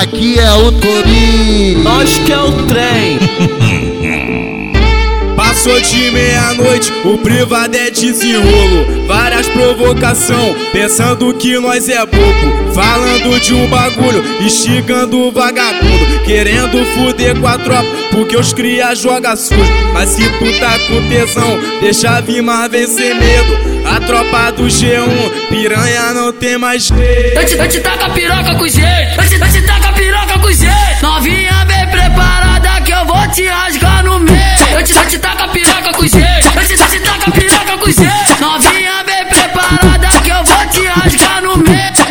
Aqui é o Torinho. Nós que é o trem. Passou de meia-noite, o privadete desenrolo. Várias provocação, pensando que nós é bobo. Falando de um bagulho, instigando o vagabundo. Querendo fuder com a tropa, porque os cria joga sujo. Mas se tu tá com tesão, deixa vir mais vencer medo. A tropa do G1, piranha não tem mais jeito. Eu te, eu te taco a piroca com jeito.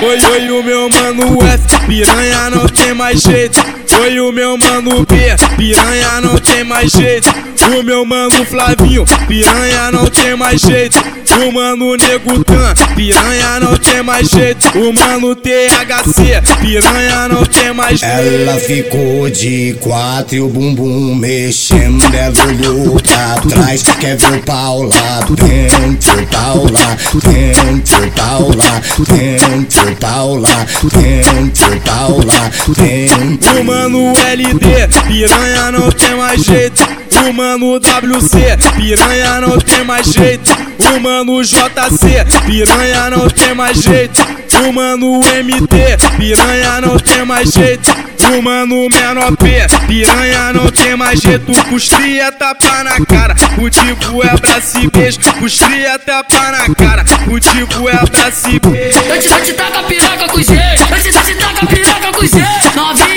Oi, oi, o meu mano F, piranha não tem mais jeito. Oi, o meu mano B, piranha não tem mais jeito. O meu mano Flavinho, piranha não tem mais jeito. O mano Nego Tan, piranha não tem mais jeito. O mano THC, piranha não tem mais jeito. Ela ficou de quatro e o bumbum mexendo. Ela olhou pra trás, quer ver o pau lá dentro, pau lá dentro, pau lá dentro, pau lá dentro, pau lá dentro. Mano LD, piranha não tem mais jeito. O mano WC, piranha não tem mais jeito. O mano JC, piranha não tem mais jeito. O mano MT, piranha não tem mais jeito. O mano menor P, piranha não tem mais jeito. Custria tapa na cara, o tipo é braço e beijo. Custria tapa na cara, o tipo é braço e beijo. Eu te, eu te taco a piroca com jeito. Eu te, eu te taco a piroca com jeito. Novinha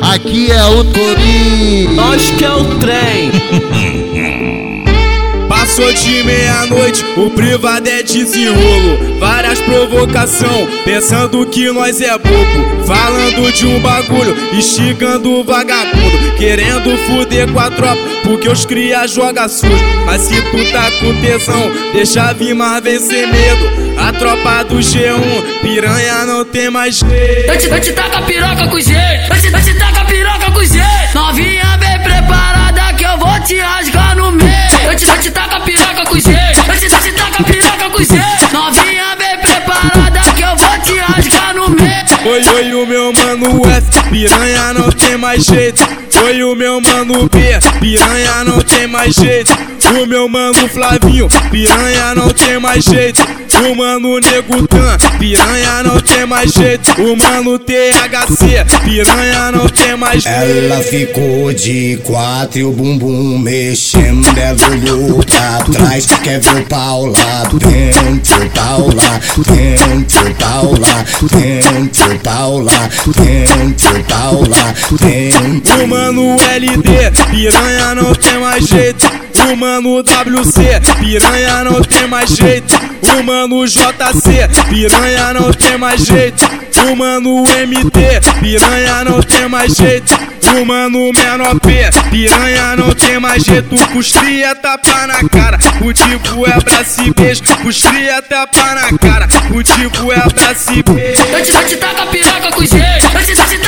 Aqui é o Torinho. Nós que é o trem. Passou de meia-noite, o privadete desenrolo. Várias provocação, pensando que nós é bobo. Falando de um bagulho, instigando o vagabundo. Querendo fuder com a tropa, porque os cria joga sujo. Mas se tu tá com tesão, deixa vir mais vencer medo. Tropa do G1, piranha não tem mais jeito. Eu te, eu te taco a piroca com jeito. Eu te, eu te taco a piroca com jeito. Novinha bem preparada que eu vou te rasgar no meio. Eu te, eu te taco a piroca com jeito. Eu te, eu te taco a piroca com jeito. Oi, oi, o meu mano F, piranha não tem mais jeito. Oi, o meu mano B, piranha não tem mais jeito. O meu mano Flavinho, piranha não tem mais jeito. O mano Nego Tan, piranha não tem mais jeito. O mano THC, piranha não tem mais jeito. Ela ficou de quatro e o bumbum mexendo. Olhou pra trás, quer ver o pau lá dentro, pau lá dentro, pau lá dentro, pau lá dentro, pau lá dentro. O mano LD, piranha não tem mais jeito. O mano WC, piranha não tem mais jeito. O mano JC, piranha não tem mais jeito. O mano MT, piranha não tem mais jeito. O mano menor P, piranha não tem mais jeito. Custria tapa na cara, o tipo é braço e beijo. Custria tapa na cara, o tipo é braço e beijo. Eu te, eu te taco a piroca com jeito. Eu te, eu te